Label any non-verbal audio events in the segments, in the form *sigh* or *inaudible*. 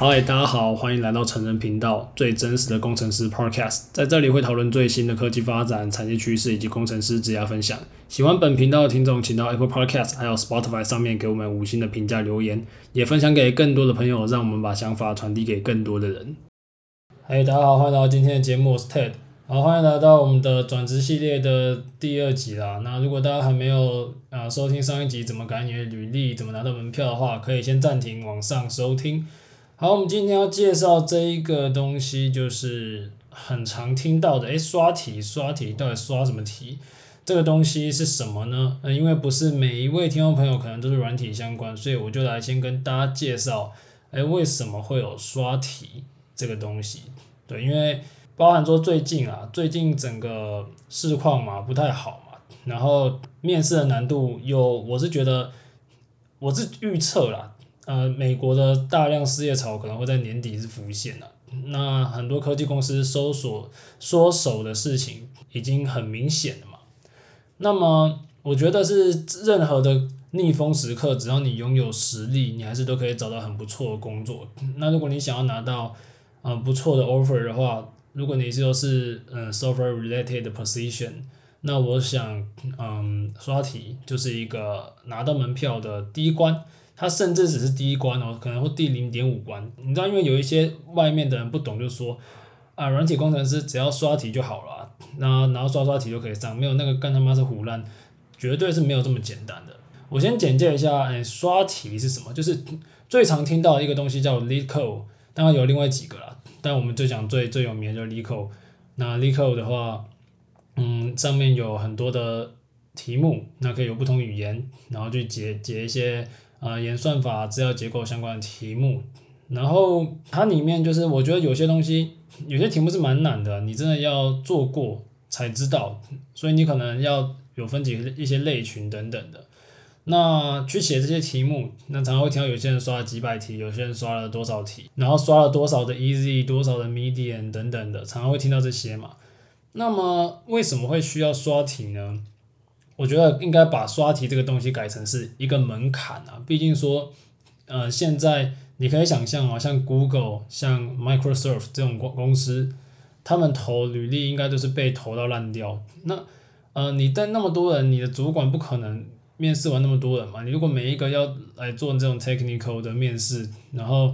嗨，大家好，欢迎来到成人频道，最真实的工程师 Podcast，在这里会讨论最新的科技发展、产业趋势以及工程师职业分享。喜欢本频道的听众，请到 Apple Podcast 还有 Spotify 上面给我们五星的评价留言，也分享给更多的朋友，让我们把想法传递给更多的人。嗨，大家好，欢迎来到今天的节目，我是 Ted。好，欢迎来到我们的转职系列的第二集啦。那如果大家还没有呃收听上一集怎么改你的履历、怎么拿到门票的话，可以先暂停往上收听。好，我们今天要介绍这一个东西，就是很常听到的，诶，刷题，刷题，到底刷什么题？这个东西是什么呢？呃，因为不是每一位听众朋友可能都是软体相关，所以我就来先跟大家介绍，诶，为什么会有刷题这个东西？对，因为包含说最近啊，最近整个市况嘛不太好嘛，然后面试的难度又，我是觉得，我是预测啦，呃，美国的大量失业潮可能会在年底是浮现的，那很多科技公司搜索缩手的事情已经很明显了嘛，那么我觉得是任何的逆风时刻，只要你拥有实力，你还是都可以找到很不错的工作。那如果你想要拿到嗯、不错的 offer 的话，如果你说是嗯 software related position，那我想嗯刷题就是一个拿到门票的第一关，它甚至只是第一关哦，可能会第零点五关。你知道，因为有一些外面的人不懂，就说啊软体工程师只要刷题就好了，那然后刷刷题就可以上，没有那个干他妈是胡乱，绝对是没有这么简单的。我先简介一下，哎，刷题是什么？就是最常听到一个东西叫 LeetCode，当然有另外几个啦。但我们就讲最最有名的就是 LeetCode，那 LeetCode 的话，嗯，上面有很多的题目，那可以有不同语言，然后去解解一些呃演算法、资料结构相关的题目。然后它里面就是我觉得有些东西，有些题目是蛮难的，你真的要做过才知道，所以你可能要有分几一些类群等等的。那去写这些题目，那常常会听到有些人刷了几百题，有些人刷了多少题，然后刷了多少的 easy，多少的 medium 等等的，常常会听到这些嘛。那么为什么会需要刷题呢？我觉得应该把刷题这个东西改成是一个门槛啊。毕竟说，呃，现在你可以想象啊，像 Google、像 Microsoft 这种公公司，他们投履历应该都是被投到烂掉。那呃，你带那么多人，你的主管不可能。面试完那么多人嘛，你如果每一个要来做这种 technical 的面试，然后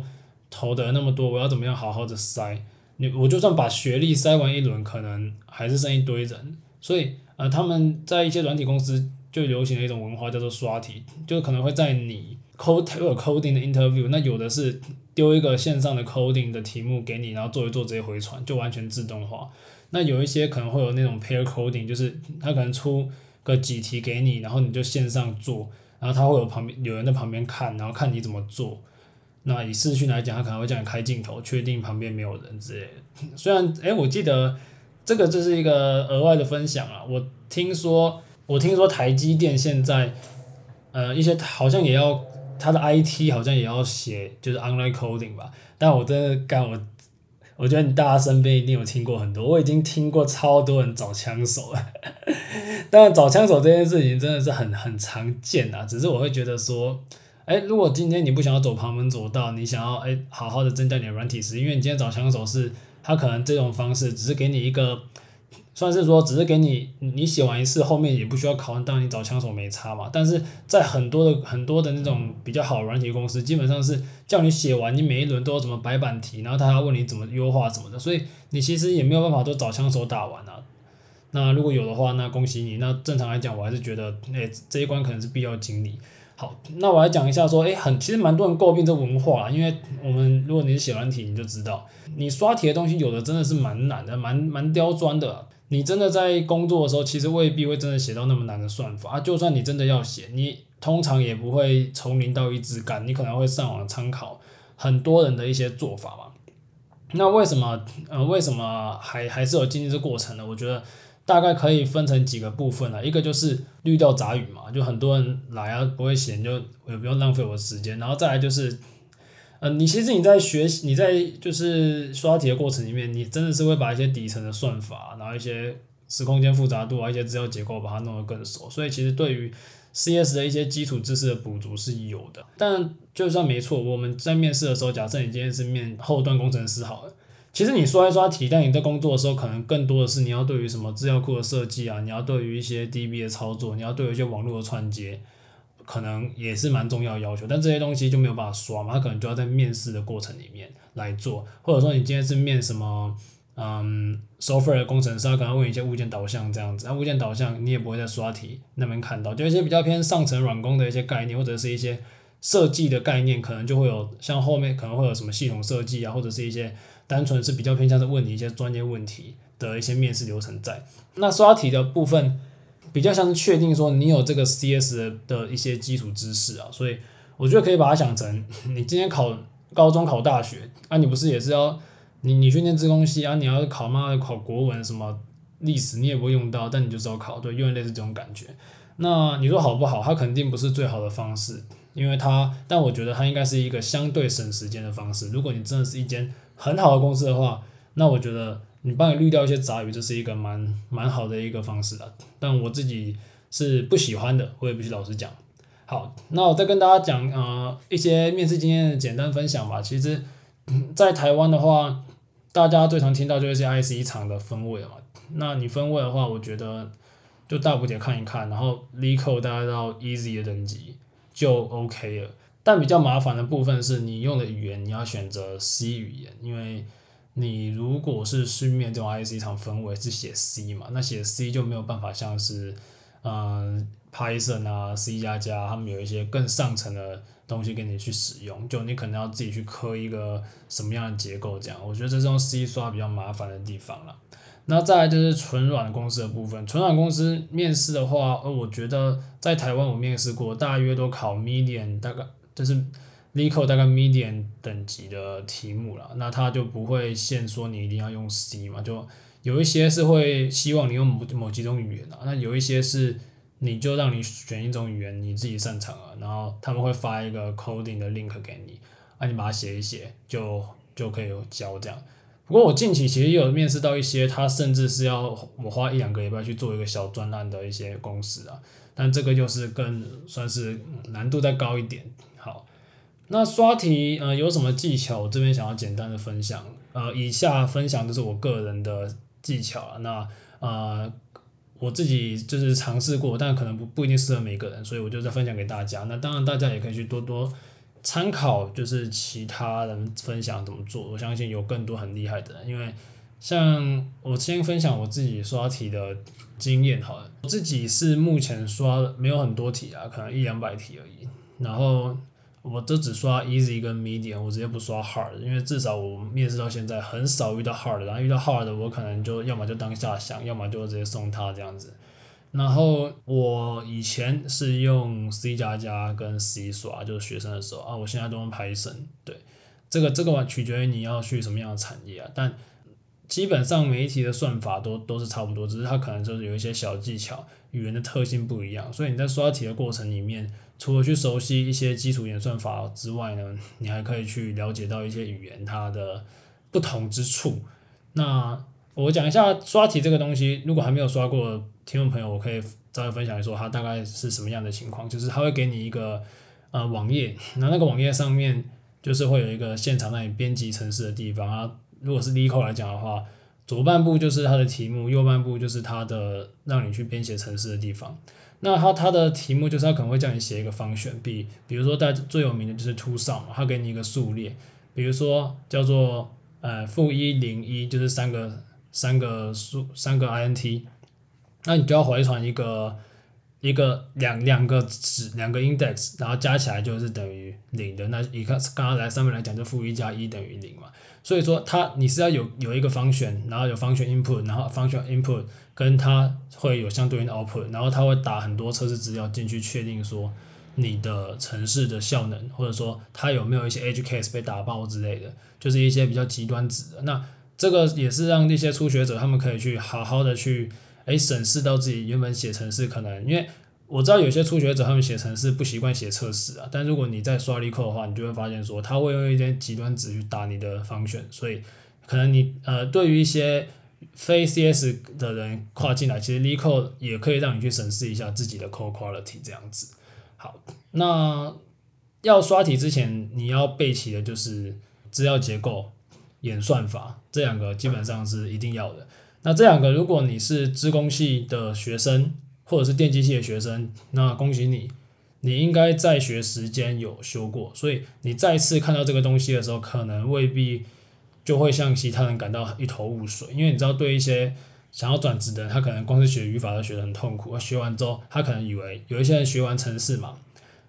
投的那么多，我要怎么样好好的筛？你我就算把学历筛完一轮，可能还是剩一堆人。所以呃，他们在一些软体公司就流行的一种文化叫做刷题，就可能会在你 code 有 coding 的 interview，那有的是丢一个线上的 coding 的题目给你，然后做一做直接回传，就完全自动化。那有一些可能会有那种 pair coding，就是他可能出。个几题给你，然后你就线上做，然后他会有旁边有人在旁边看，然后看你怎么做。那以视讯来讲，他可能会叫你开镜头，确定旁边没有人之类的。*laughs* 虽然，诶，我记得这个就是一个额外的分享啊。我听说，我听说台积电现在，呃，一些好像也要它的 IT 好像也要写，就是 online coding 吧。但我真的干我。我觉得你大家身边一定有听过很多，我已经听过超多人找枪手了。*laughs* 当然，找枪手这件事情真的是很很常见啊。只是我会觉得说，哎，如果今天你不想要走旁门左道，你想要哎好好的增加你的软体时，因为你今天找枪手是，他可能这种方式只是给你一个。算是说，只是给你你写完一次，后面也不需要考，当你找枪手没差嘛。但是在很多的很多的那种比较好软体公司，基本上是叫你写完，你每一轮都要怎么白板题，然后他问你怎么优化什么的，所以你其实也没有办法都找枪手打完啊。那如果有的话，那恭喜你。那正常来讲，我还是觉得，哎，这一关可能是必要经历。好，那我来讲一下说，哎，很其实蛮多人诟病这文化，因为我们如果你写软体，你就知道，你刷题的东西有的真的是蛮难的，蛮蛮刁钻的。你真的在工作的时候，其实未必会真的写到那么难的算法啊。就算你真的要写，你通常也不会从零到一直干，你可能会上网参考很多人的一些做法嘛。那为什么呃为什么还还是有经历这过程呢？我觉得大概可以分成几个部分啊。一个就是滤掉杂语嘛，就很多人来啊不会写，就也不用浪费我的时间。然后再来就是。呃，你其实你在学习，你在就是刷题的过程里面，你真的是会把一些底层的算法，然后一些时空间复杂度啊，一些资料结构把它弄得更熟。所以其实对于 CS 的一些基础知识的补足是有的。但就算没错，我们在面试的时候，假设你今天是面后端工程师好了，其实你刷一刷题，但你在工作的时候，可能更多的是你要对于什么资料库的设计啊，你要对于一些 DB 的操作，你要对于一些网络的串接。可能也是蛮重要要求，但这些东西就没有办法刷嘛，他可能就要在面试的过程里面来做，或者说你今天是面什么，嗯，software 的工程师，他可能问一些物件导向这样子，那物件导向你也不会在刷题那边看到，就一些比较偏上层软工的一些概念，或者是一些设计的概念，可能就会有像后面可能会有什么系统设计啊，或者是一些单纯是比较偏向是问你一些专业问题的一些面试流程在，那刷题的部分。比较像是确定说你有这个 CS 的一些基础知识啊，所以我觉得可以把它想成，你今天考高中考大学啊，你不是也是要你你去念资工系啊，你要考嘛考国文什么历史你也不会用到，但你就是要考，对，有点类似这种感觉。那你说好不好？它肯定不是最好的方式，因为它，但我觉得它应该是一个相对省时间的方式。如果你真的是一间很好的公司的话，那我觉得。你帮你滤掉一些杂鱼，这是一个蛮蛮好的一个方式的，但我自己是不喜欢的，我也必须老实讲。好，那我再跟大家讲呃一些面试经验的简单分享吧。其实，在台湾的话，大家最常听到就是 IC 厂的分位嘛。那你分位的话，我觉得就大补帖看一看，然后 l e c o 大概到 Easy 的等级就 OK 了。但比较麻烦的部分是你用的语言，你要选择 C 语言，因为你如果是训练这种 IC 厂分位是写 C 嘛，那写 C 就没有办法像是，嗯，Python 啊、C 加加，他们有一些更上层的东西给你去使用，就你可能要自己去刻一个什么样的结构这样，我觉得这种 C 刷比较麻烦的地方了。那再来就是纯软公司的部分，纯软公司面试的话，呃，我觉得在台湾我面试过，大约都考 Medium，大概就是。l e c o 大概 medium 等级的题目了，那他就不会限说你一定要用 C 嘛，就有一些是会希望你用某某几种语言啊，那有一些是你就让你选一种语言你自己擅长啊，然后他们会发一个 coding 的 link 给你，啊你把它写一写就就可以交这样。不过我近期其实也有面试到一些，他甚至是要我花一两个礼拜去做一个小专栏的一些公司啊，但这个就是更算是难度再高一点，那刷题呃有什么技巧？我这边想要简单的分享，呃，以下分享就是我个人的技巧。那呃我自己就是尝试过，但可能不不一定适合每个人，所以我就再分享给大家。那当然大家也可以去多多参考，就是其他人分享怎么做。我相信有更多很厉害的人，因为像我先分享我自己刷题的经验好了，我自己是目前刷没有很多题啊，可能一两百题而已，然后。我都只刷 easy 跟 medium，我直接不刷 hard，因为至少我面试到现在很少遇到 hard，然后遇到 hard 的我可能就要么就当下想，要么就直接送他这样子。然后我以前是用 C 加加跟 C 刷，就是学生的时候啊，我现在都用 Python。对，这个这个完取决于你要去什么样的产业啊，但基本上每一题的算法都都是差不多，只是它可能就是有一些小技巧，语言的特性不一样，所以你在刷题的过程里面。除了去熟悉一些基础演算法之外呢，你还可以去了解到一些语言它的不同之处。那我讲一下刷题这个东西，如果还没有刷过听众朋友，我可以再分享一说它大概是什么样的情况。就是它会给你一个呃网页，那那个网页上面就是会有一个现场让你编辑程式的地方啊。如果是 l e c o 来讲的话，左半部就是它的题目，右半部就是它的让你去编写程式的地方。那它它的题目就是它可能会叫你写一个方选 B，比如说大家最有名的就是 toSum，它给你一个数列，比如说叫做呃负一零一，就是三个三个数三个 int，那你就要回传一个一个两两个值两个 index，然后加起来就是等于零的。那你看刚刚来上面来讲就负一加一等于零嘛，所以说它你是要有有一个 function，然后有 function input，然后 function input。跟它会有相对应的 output，然后它会打很多测试资料进去，确定说你的程式的效能，或者说它有没有一些 edge case 被打爆之类的，就是一些比较极端值的。那这个也是让一些初学者他们可以去好好的去诶审视到自己原本写程式可能，因为我知道有些初学者他们写程式不习惯写测试啊，但如果你在刷 Leeco 的话，你就会发现说他会用一些极端值去打你的 function，所以可能你呃对于一些非 CS 的人跨进来，其实 Leeco 也可以让你去审视一下自己的 code quality 这样子。好，那要刷题之前，你要背齐的就是资料结构、演算法这两个，基本上是一定要的。那这两个，如果你是资工系的学生或者是电机系的学生，那恭喜你，你应该在学时间有修过，所以你再次看到这个东西的时候，可能未必就会像其他人感到一头雾水，因为你知道，对一些想要转职的人，他可能光是学语法都学得很痛苦，学完之后，他可能以为有一些人学完程式嘛。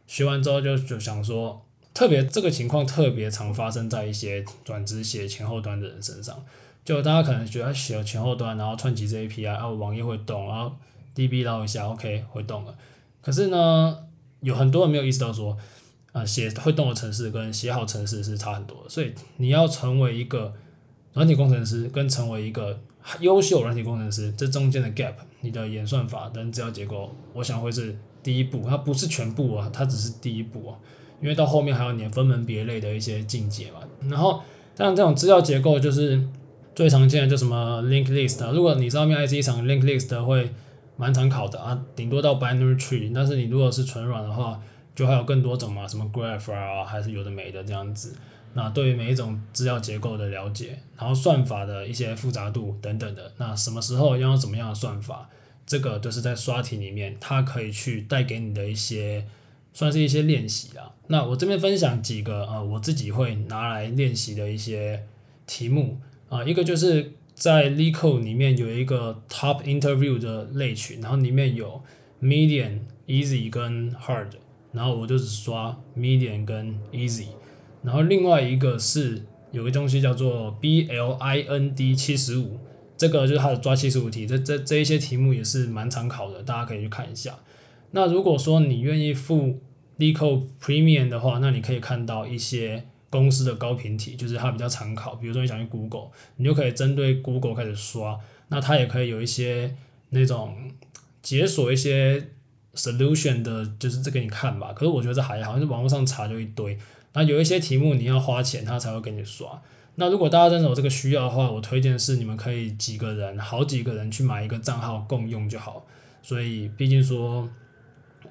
学完之后就就想说，特别这个情况特别常发生在一些转职写前后端的人身上。就大家可能觉得写了前后端，然后串起这 API，然后网页会动，然后 DB 捞一下，OK 会动了。可是呢，有很多人没有意识到说，呃，写会动的程式跟写好程式是差很多。所以你要成为一个软体工程师，跟成为一个优秀软体工程师，这中间的 gap，你的演算法跟资料结构，我想会是。第一步，它不是全部啊，它只是第一步啊，因为到后面还有你分门别类的一些境界嘛。然后像这种资料结构，就是最常见的，就什么 link list，。如果你上面 IC 场 link list 会蛮常考的啊，顶多到 binary tree。但是你如果是纯软的话，就还有更多种嘛，什么 graph 啊，还是有的没的这样子。那对于每一种资料结构的了解，然后算法的一些复杂度等等的，那什么时候要用什么样的算法？这个都是在刷题里面，它可以去带给你的一些，算是一些练习啊。那我这边分享几个呃，我自己会拿来练习的一些题目啊，一个就是在 LeetCode 里面有一个 Top Interview 的类群，然后里面有 Medium、Easy 跟 Hard，然后我就只刷 Medium 跟 Easy，然后另外一个是有个东西叫做 BLIND 七十五。这个就是它的抓七十五题，这这这一些题目也是蛮常考的，大家可以去看一下。那如果说你愿意付 LeetCode Premium 的话，那你可以看到一些公司的高频题，就是它比较常考。比如说你想去 Google，你就可以针对 Google 开始刷。那它也可以有一些那种解锁一些 solution 的，就是这给你看吧。可是我觉得这还好，就网络上查就一堆。那有一些题目你要花钱，它才会给你刷。那如果大家真的有这个需要的话，我推荐是你们可以几个人，好几个人去买一个账号共用就好。所以毕竟说，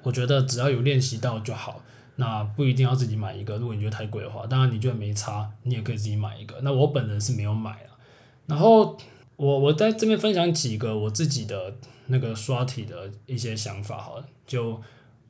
我觉得只要有练习到就好，那不一定要自己买一个。如果你觉得太贵的话，当然你觉得没差，你也可以自己买一个。那我本人是没有买了。然后我我在这边分享几个我自己的那个刷题的一些想法好。就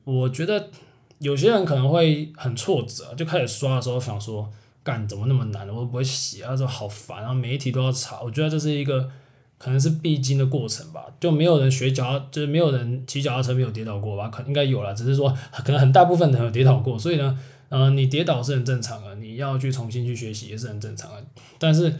我觉得有些人可能会很挫折，就开始刷的时候想说。干怎么那么难？我都不会写，啊说好烦，然后每一题都要查。我觉得这是一个可能是必经的过程吧。就没有人学脚，就是没有人骑脚踏车没有跌倒过吧？可应该有啦，只是说 *laughs* 可能很大部分人有跌倒过。所以呢，呃，你跌倒是很正常的，你要去重新去学习也是很正常的。但是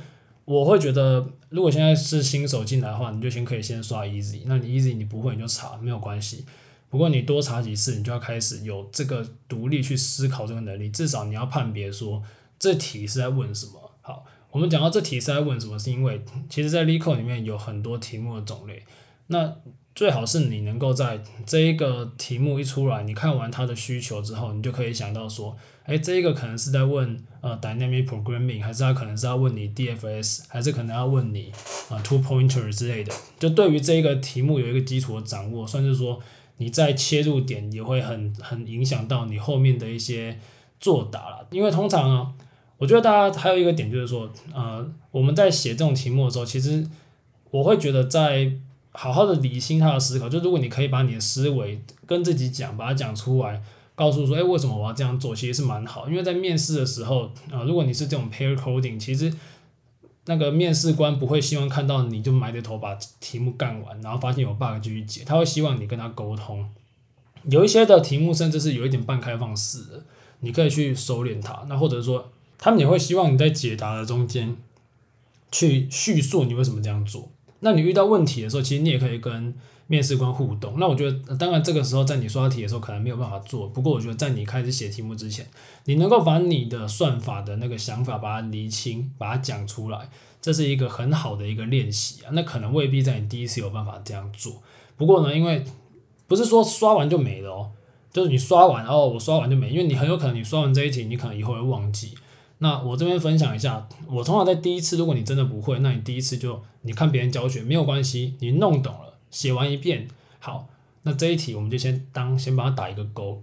我会觉得，如果现在是新手进来的话，你就先可以先刷 easy。那你 easy 你不会你就查没有关系。不过你多查几次，你就要开始有这个独立去思考这个能力。至少你要判别说。这题是在问什么？好，我们讲到这题是在问什么，是因为其实，在 LeetCode 里面有很多题目的种类。那最好是你能够在这一个题目一出来，你看完它的需求之后，你就可以想到说，哎，这一个可能是在问呃 Dynamic Programming，还是它可能是要问你 DFS，还是可能要问你啊、呃、Two Pointer 之类的。就对于这一个题目有一个基础的掌握，算是说你在切入点也会很很影响到你后面的一些作答了。因为通常啊。我觉得大家还有一个点就是说，呃，我们在写这种题目的时候，其实我会觉得在好好的理清他的思考。就如果你可以把你的思维跟自己讲，把它讲出来，告诉说，哎，为什么我要这样做，其实是蛮好。因为在面试的时候，呃，如果你是这种 pair coding，其实那个面试官不会希望看到你就埋着头把题目干完，然后发现有 bug 继续解。他会希望你跟他沟通。有一些的题目甚至是有一点半开放式的，你可以去收敛它。那或者说。他们也会希望你在解答的中间去叙述你为什么这样做。那你遇到问题的时候，其实你也可以跟面试官互动。那我觉得，当然这个时候在你刷题的时候可能没有办法做。不过我觉得在你开始写题目之前，你能够把你的算法的那个想法把它厘清，把它讲出来，这是一个很好的一个练习啊。那可能未必在你第一次有办法这样做。不过呢，因为不是说刷完就没了哦，就是你刷完哦，我刷完就没，因为你很有可能你刷完这一题，你可能以后会忘记。那我这边分享一下，我通常在第一次，如果你真的不会，那你第一次就你看别人教学没有关系，你弄懂了，写完一遍，好，那这一题我们就先当先帮他打一个勾。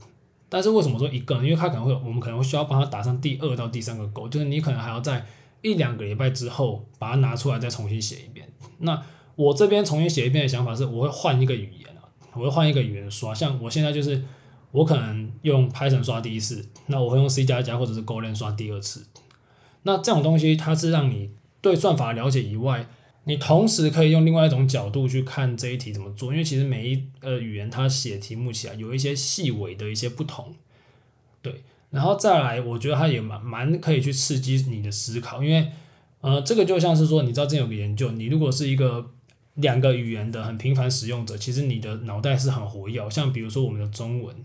但是为什么说一个？因为他可能会，我们可能会需要帮他打上第二到第三个勾，就是你可能还要在一两个礼拜之后把它拿出来再重新写一遍。那我这边重新写一遍的想法是，我会换一个语言啊，我会换一个语言说。像我现在就是，我可能用 Python 刷第一次，那我会用 C 加加或者是 g o l a n 刷第二次。那这种东西它是让你对算法了解以外，你同时可以用另外一种角度去看这一题怎么做，因为其实每一个语言它写题目起来有一些细微的一些不同，对，然后再来，我觉得它也蛮蛮可以去刺激你的思考，因为呃，这个就像是说，你知道，这有个研究，你如果是一个两个语言的很频繁使用者，其实你的脑袋是很活跃，像比如说我们的中文，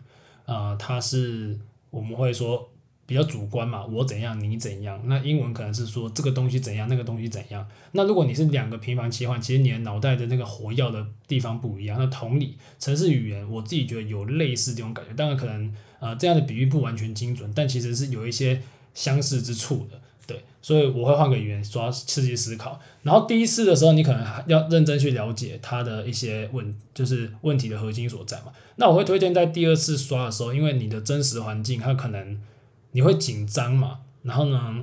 呃，它是我们会说。比较主观嘛，我怎样你怎样。那英文可能是说这个东西怎样，那个东西怎样。那如果你是两个频繁切换，其实你的脑袋的那个活跃的地方不一样。那同理，城市语言我自己觉得有类似这种感觉，当然可能呃这样的比喻不完全精准，但其实是有一些相似之处的。对，所以我会换个语言刷刺激思考。然后第一次的时候，你可能要认真去了解它的一些问，就是问题的核心所在嘛。那我会推荐在第二次刷的时候，因为你的真实环境它可能。你会紧张嘛？然后呢，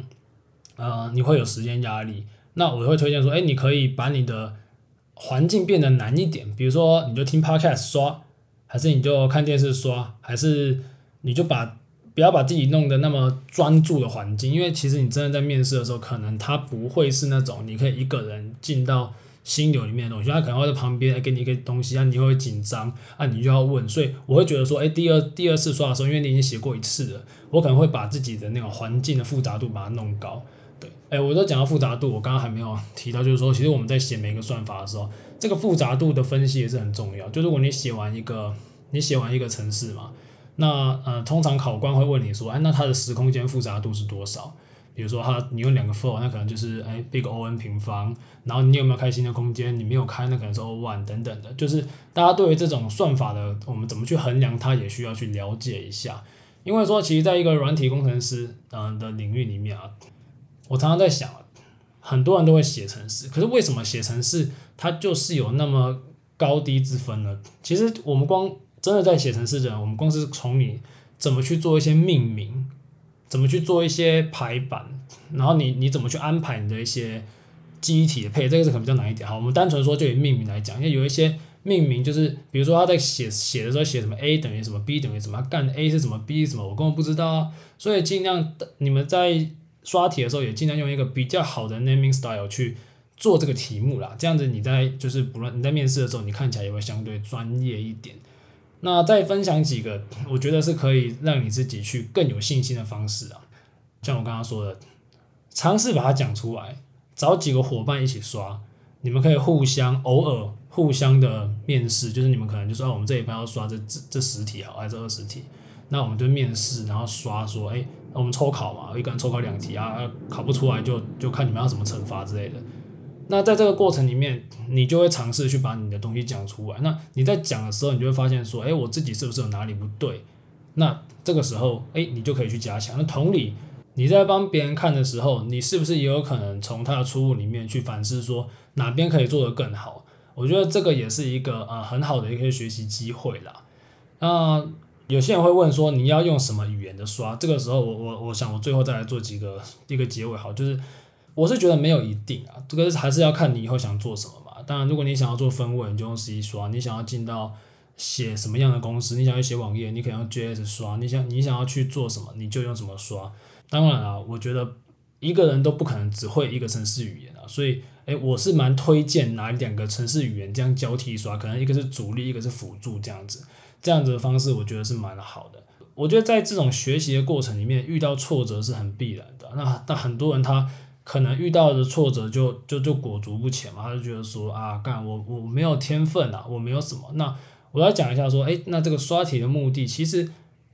呃，你会有时间压力。那我会推荐说，哎，你可以把你的环境变得难一点。比如说，你就听 Podcast 刷，还是你就看电视刷，还是你就把不要把自己弄得那么专注的环境。因为其实你真的在面试的时候，可能他不会是那种你可以一个人进到。心流里面的东西，他可能会在旁边给你一个东西，啊，你会紧张，啊，你就要问，所以我会觉得说，哎，第二第二次刷的时候，因为你已经写过一次了，我可能会把自己的那种环境的复杂度把它弄高，对，哎，我都讲到复杂度，我刚刚还没有提到，就是说，其实我们在写每一个算法的时候，这个复杂度的分析也是很重要。就如果你写完一个，你写完一个程式嘛，那呃，通常考官会问你说，哎，那它的时空间复杂度是多少？比如说它，你用两个 for，那可能就是哎，big O n 平方，然后你有没有开新的空间？你没有开，那可能是 O one 等等的。就是大家对于这种算法的，我们怎么去衡量它，也需要去了解一下。因为说，其实在一个软体工程师嗯的领域里面啊，我常常在想，很多人都会写程式，可是为什么写程式它就是有那么高低之分呢？其实我们光真的在写程式的人，我们光是从你怎么去做一些命名。怎么去做一些排版，然后你你怎么去安排你的一些记忆体的配，这个是可能比较难一点。好，我们单纯说就以命名来讲，因为有一些命名就是，比如说他在写写的时候写什么 a 等于什么 b 等于什么，干 a 是什么 b 是什么，我根本不知道啊。所以尽量你们在刷题的时候也尽量用一个比较好的 naming style 去做这个题目啦，这样子你在就是不论你在面试的时候，你看起来也会相对专业一点。那再分享几个，我觉得是可以让你自己去更有信心的方式啊。像我刚刚说的，尝试把它讲出来，找几个伙伴一起刷，你们可以互相偶尔互相的面试，就是你们可能就说，我们这一班要刷这这这十题啊，还是二十题，那我们就面试，然后刷说，哎，我们抽考嘛，一个人抽考两题啊，考不出来就就看你们要怎么惩罚之类的。那在这个过程里面，你就会尝试去把你的东西讲出来。那你在讲的时候，你就会发现说，哎，我自己是不是有哪里不对？那这个时候，哎，你就可以去加强。那同理，你在帮别人看的时候，你是不是也有可能从他的错误里面去反思，说哪边可以做得更好？我觉得这个也是一个呃很好的一个学习机会啦。那有些人会问说，你要用什么语言的刷？这个时候，我我我想我最后再来做几个一个结尾，好，就是。我是觉得没有一定啊，这个还是要看你以后想做什么嘛。当然，如果你想要做分位，你就用 C 刷；你想要进到写什么样的公司，你想要写网页，你可以用 JS 刷。你想你想要去做什么，你就用什么刷。当然啊，我觉得一个人都不可能只会一个程式语言啊，所以诶，我是蛮推荐拿两个程式语言这样交替刷，可能一个是主力，一个是辅助这样子，这样子的方式我觉得是蛮好的。我觉得在这种学习的过程里面，遇到挫折是很必然的。那那很多人他。可能遇到的挫折就就就裹足不前嘛，他就觉得说啊，干我我没有天分啊，我没有什么。那我要讲一下说，诶，那这个刷题的目的，其实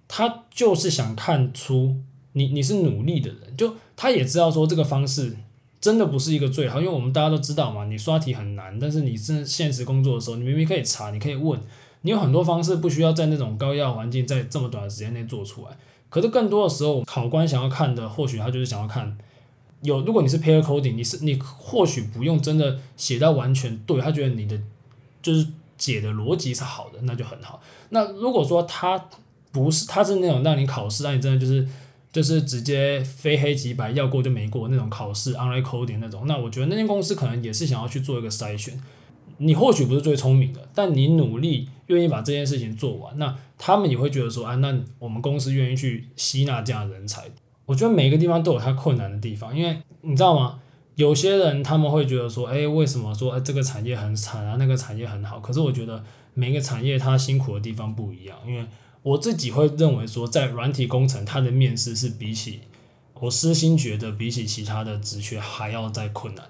他就是想看出你你是努力的人，就他也知道说这个方式真的不是一个最好，因为我们大家都知道嘛，你刷题很难，但是你真现实工作的时候，你明明可以查，你可以问，你有很多方式不需要在那种高压环境在这么短的时间内做出来。可是更多的时候，考官想要看的，或许他就是想要看有，如果你是 pair coding，你是你或许不用真的写到完全对，他觉得你的就是解的逻辑是好的，那就很好。那如果说他不是，他是那种让你考试，让你真的就是。就是直接非黑即白，要过就没过那种考试，online coding 那种。那我觉得那间公司可能也是想要去做一个筛选。你或许不是最聪明的，但你努力愿意把这件事情做完，那他们也会觉得说，啊，那我们公司愿意去吸纳这样的人才。我觉得每个地方都有它困难的地方，因为你知道吗？有些人他们会觉得说，哎，为什么说，这个产业很惨啊，那个产业很好？可是我觉得每个产业它辛苦的地方不一样，因为。我自己会认为说，在软体工程，它的面试是比起我私心觉得比起其他的职缺还要再困难，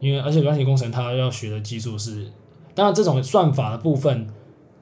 因为而且软体工程它要学的技术是，当然这种算法的部分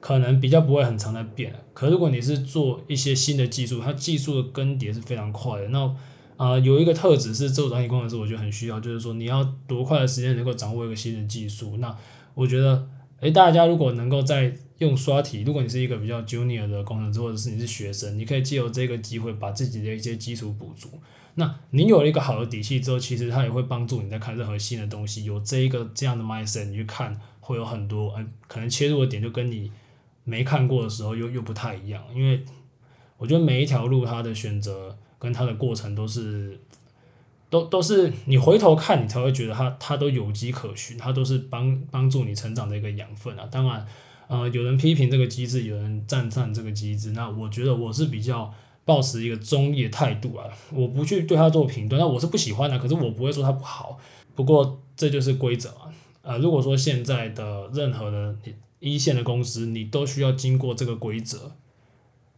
可能比较不会很常在变，可如果你是做一些新的技术，它技术的更迭是非常快的。那啊、有一个特质是做软体工程师，我觉得很需要，就是说你要多快的时间能够掌握一个新的技术。那我觉得，诶，大家如果能够在用刷题，如果你是一个比较 junior 的工程师，或者是你是学生，你可以借由这个机会把自己的一些基础补足。那你有了一个好的底气之后，其实它也会帮助你在看任何新的东西。有这一个这样的 mindset，你去看会有很多，嗯，可能切入的点就跟你没看过的时候又又不太一样。因为我觉得每一条路它的选择跟它的过程都是，都都是你回头看你才会觉得它它都有迹可循，它都是帮帮助你成长的一个养分啊。当然。呃，有人批评这个机制，有人赞赞这个机制。那我觉得我是比较抱持一个中立的态度啊，我不去对他做评断。那我是不喜欢的，可是我不会说他不好。不过这就是规则啊。呃，如果说现在的任何的一线的公司，你都需要经过这个规则，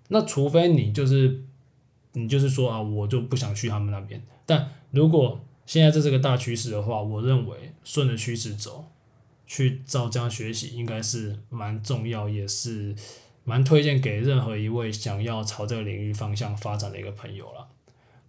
那除非你就是你就是说啊，我就不想去他们那边。但如果现在这是个大趋势的话，我认为顺着趋势走。去照这样学习应该是蛮重要，也是蛮推荐给任何一位想要朝这个领域方向发展的一个朋友了。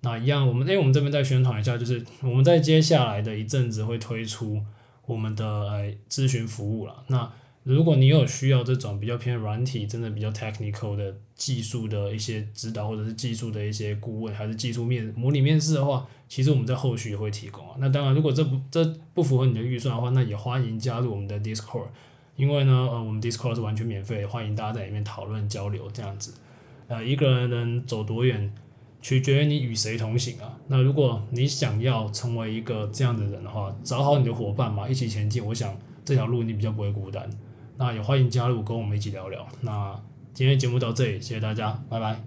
那一样，我们诶，我们这边再宣传一下，就是我们在接下来的一阵子会推出我们的呃咨询服务了。那如果你有需要这种比较偏软体，真的比较 technical 的技术的一些指导，或者是技术的一些顾问，还是技术面模拟面试的话，其实我们在后续也会提供啊。那当然，如果这不这不符合你的预算的话，那也欢迎加入我们的 Discord，因为呢，呃，我们 Discord 是完全免费，欢迎大家在里面讨论交流这样子。呃，一个人能走多远，取决于你与谁同行啊。那如果你想要成为一个这样的人的话，找好你的伙伴嘛，一起前进。我想这条路你比较不会孤单。那也欢迎加入，跟我们一起聊聊。那今天节目到这里，谢谢大家，拜拜。